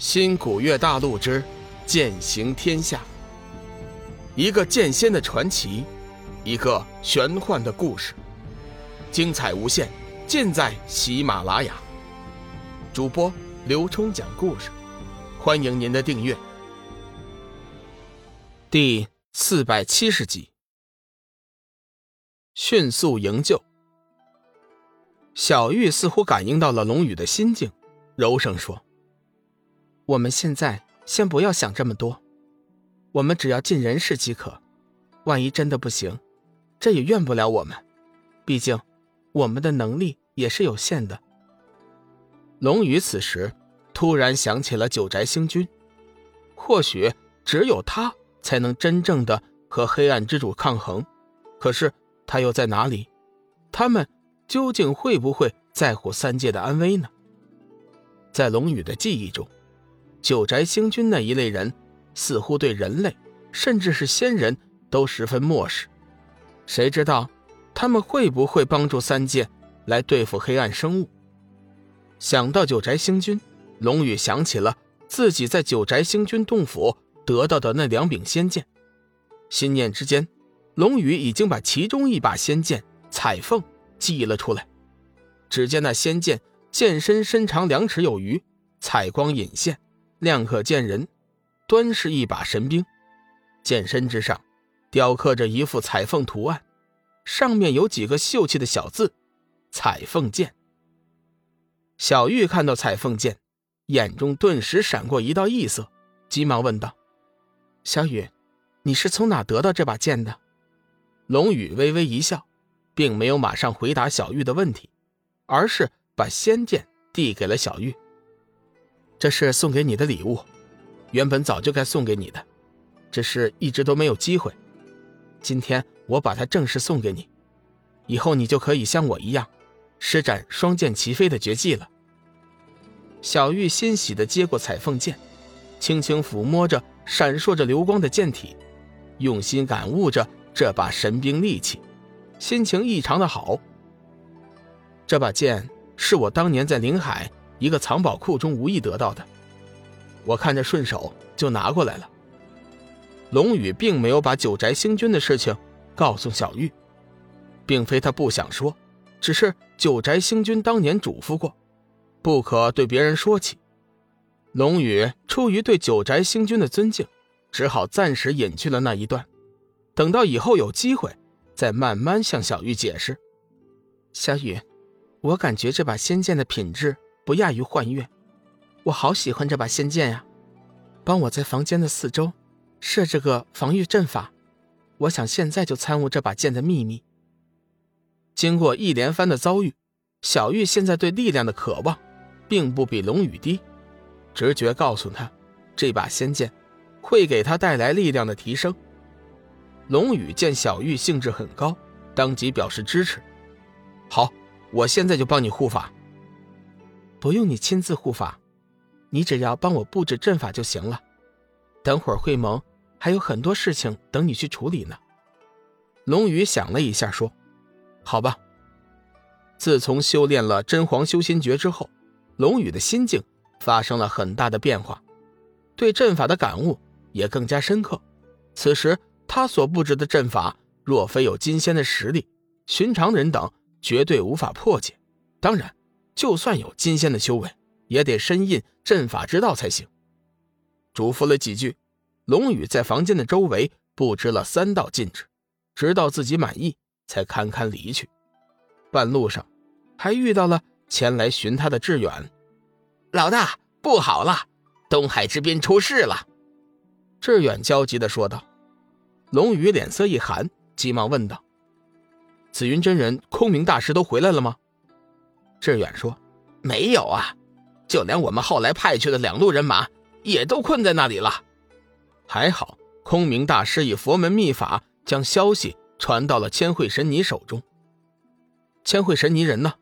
新古月大陆之剑行天下，一个剑仙的传奇，一个玄幻的故事，精彩无限，尽在喜马拉雅。主播刘冲讲故事，欢迎您的订阅。第四百七十集，迅速营救。小玉似乎感应到了龙宇的心境，柔声说。我们现在先不要想这么多，我们只要尽人事即可。万一真的不行，这也怨不了我们，毕竟我们的能力也是有限的。龙宇此时突然想起了九宅星君，或许只有他才能真正的和黑暗之主抗衡。可是他又在哪里？他们究竟会不会在乎三界的安危呢？在龙宇的记忆中。九宅星君那一类人，似乎对人类，甚至是仙人都十分漠视。谁知道他们会不会帮助三界来对付黑暗生物？想到九宅星君，龙宇想起了自己在九宅星君洞府得到的那两柄仙剑，心念之间，龙宇已经把其中一把仙剑彩凤记了出来。只见那仙剑剑身身长两尺有余，彩光隐现。亮可见人，端是一把神兵，剑身之上雕刻着一副彩凤图案，上面有几个秀气的小字“彩凤剑”。小玉看到彩凤剑，眼中顿时闪过一道异色，急忙问道：“小雨，你是从哪得到这把剑的？”龙宇微微一笑，并没有马上回答小玉的问题，而是把仙剑递给了小玉。这是送给你的礼物，原本早就该送给你的，只是一直都没有机会。今天我把它正式送给你，以后你就可以像我一样，施展双剑齐飞的绝技了。小玉欣喜地接过彩凤剑，轻轻抚摸着闪烁着流光的剑体，用心感悟着这把神兵利器，心情异常的好。这把剑是我当年在临海。一个藏宝库中无意得到的，我看着顺手就拿过来了。龙宇并没有把九宅星君的事情告诉小玉，并非他不想说，只是九宅星君当年嘱咐过，不可对别人说起。龙宇出于对九宅星君的尊敬，只好暂时隐去了那一段，等到以后有机会，再慢慢向小玉解释。小雨，我感觉这把仙剑的品质。不亚于幻月，我好喜欢这把仙剑呀！帮我在房间的四周设置个防御阵法，我想现在就参悟这把剑的秘密。经过一连番的遭遇，小玉现在对力量的渴望，并不比龙宇低。直觉告诉他，这把仙剑会给他带来力量的提升。龙宇见小玉兴致很高，当即表示支持。好，我现在就帮你护法。不用你亲自护法，你只要帮我布置阵法就行了。等会儿会盟还有很多事情等你去处理呢。龙宇想了一下，说：“好吧。”自从修炼了真皇修心诀之后，龙宇的心境发生了很大的变化，对阵法的感悟也更加深刻。此时他所布置的阵法，若非有金仙的实力，寻常人等绝对无法破解。当然。就算有金仙的修为，也得深印阵法之道才行。嘱咐了几句，龙宇在房间的周围布置了三道禁制，直到自己满意，才堪堪离去。半路上，还遇到了前来寻他的志远。老大，不好了，东海之滨出事了！志远焦急地说道。龙宇脸色一寒，急忙问道：“紫云真人、空明大师都回来了吗？”志远说：“没有啊，就连我们后来派去的两路人马也都困在那里了。还好，空明大师以佛门秘法将消息传到了千惠神尼手中。千惠神尼人呢？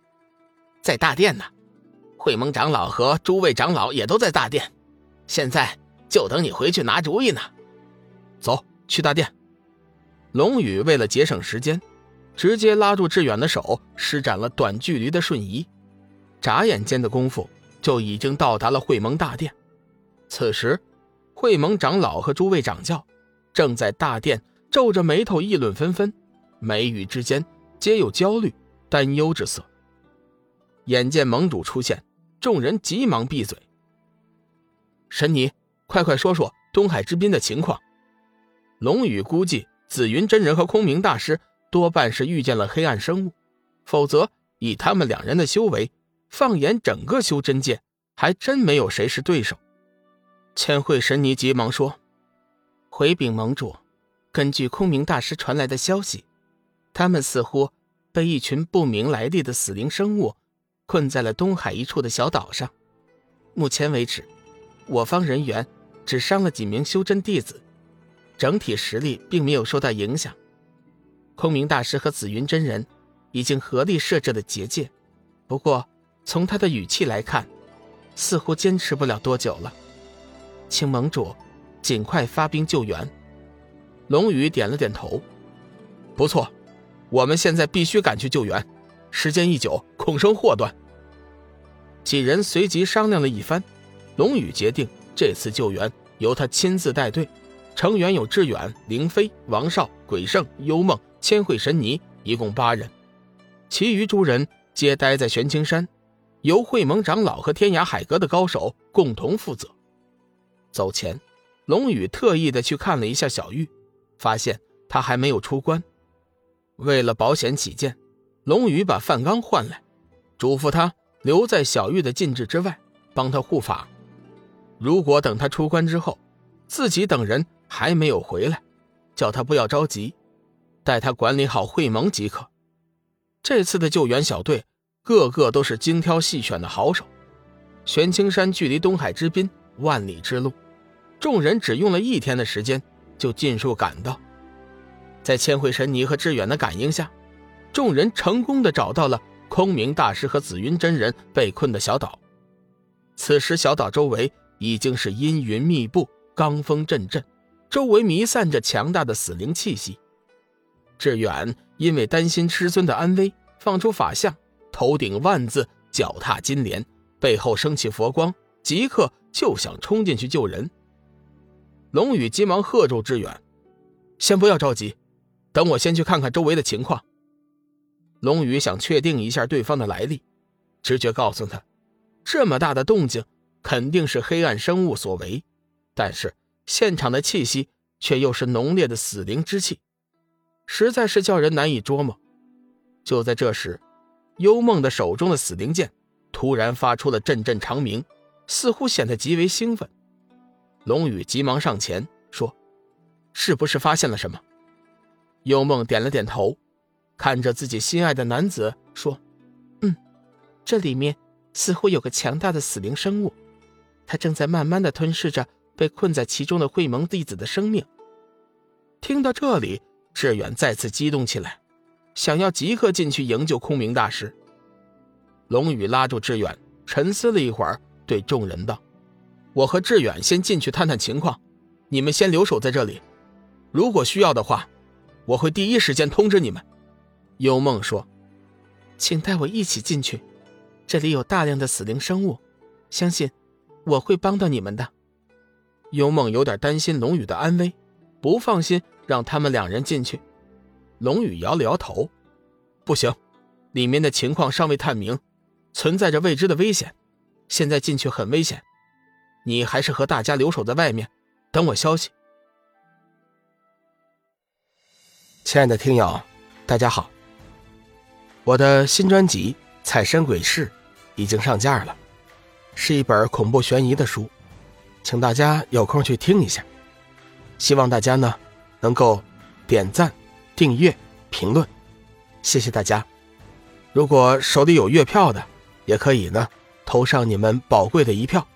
在大殿呢。会盟长老和诸位长老也都在大殿，现在就等你回去拿主意呢。走去大殿。”龙宇为了节省时间。直接拉住志远的手，施展了短距离的瞬移，眨眼间的功夫就已经到达了会盟大殿。此时，会盟长老和诸位掌教正在大殿皱着眉头议论纷纷，眉宇之间皆有焦虑、担忧之色。眼见盟主出现，众人急忙闭嘴。神尼，快快说说东海之滨的情况。龙宇估计紫云真人和空明大师多半是遇见了黑暗生物，否则以他们两人的修为，放眼整个修真界，还真没有谁是对手。千惠神尼急忙说：“回禀盟主，根据空明大师传来的消息，他们似乎被一群不明来历的死灵生物困在了东海一处的小岛上。目前为止，我方人员只伤了几名修真弟子，整体实力并没有受到影响。空明大师和紫云真人已经合力设置了结界，不过从他的语气来看，似乎坚持不了多久了。”请盟主尽快发兵救援。龙宇点了点头，不错，我们现在必须赶去救援，时间一久恐生祸端。几人随即商量了一番，龙宇决定这次救援由他亲自带队，成员有志远、凌飞、王少、鬼圣、幽梦、千惠神尼，一共八人，其余诸人皆待在玄青山，由会盟长老和天涯海阁的高手共同负责。走前，龙宇特意的去看了一下小玉，发现他还没有出关。为了保险起见，龙宇把范刚换来，嘱咐他留在小玉的禁制之外，帮他护法。如果等他出关之后，自己等人还没有回来，叫他不要着急，待他管理好会盟即可。这次的救援小队，个个都是精挑细选的好手。玄青山距离东海之滨。万里之路，众人只用了一天的时间就尽数赶到。在千惠神尼和志远的感应下，众人成功的找到了空明大师和紫云真人被困的小岛。此时，小岛周围已经是阴云密布，罡风阵阵，周围弥散着强大的死灵气息。志远因为担心师尊的安危，放出法相，头顶万字，脚踏金莲，背后升起佛光，即刻。就想冲进去救人，龙宇急忙喝住志远：“先不要着急，等我先去看看周围的情况。”龙宇想确定一下对方的来历，直觉告诉他，这么大的动静肯定是黑暗生物所为，但是现场的气息却又是浓烈的死灵之气，实在是叫人难以捉摸。就在这时，幽梦的手中的死灵剑突然发出了阵阵长鸣。似乎显得极为兴奋，龙宇急忙上前说：“是不是发现了什么？”幽梦点了点头，看着自己心爱的男子说：“嗯，这里面似乎有个强大的死灵生物，它正在慢慢的吞噬着被困在其中的会盟弟子的生命。”听到这里，志远再次激动起来，想要即刻进去营救空明大师。龙宇拉住志远，沉思了一会儿。对众人道：“我和志远先进去探探情况，你们先留守在这里。如果需要的话，我会第一时间通知你们。”幽梦说：“请带我一起进去，这里有大量的死灵生物，相信我会帮到你们的。”幽梦有点担心龙宇的安危，不放心让他们两人进去。龙宇摇了摇头：“不行，里面的情况尚未探明，存在着未知的危险。”现在进去很危险，你还是和大家留守在外面，等我消息。亲爱的听友，大家好，我的新专辑《彩山鬼事》已经上架了，是一本恐怖悬疑的书，请大家有空去听一下。希望大家呢能够点赞、订阅、评论，谢谢大家。如果手里有月票的，也可以呢。投上你们宝贵的一票。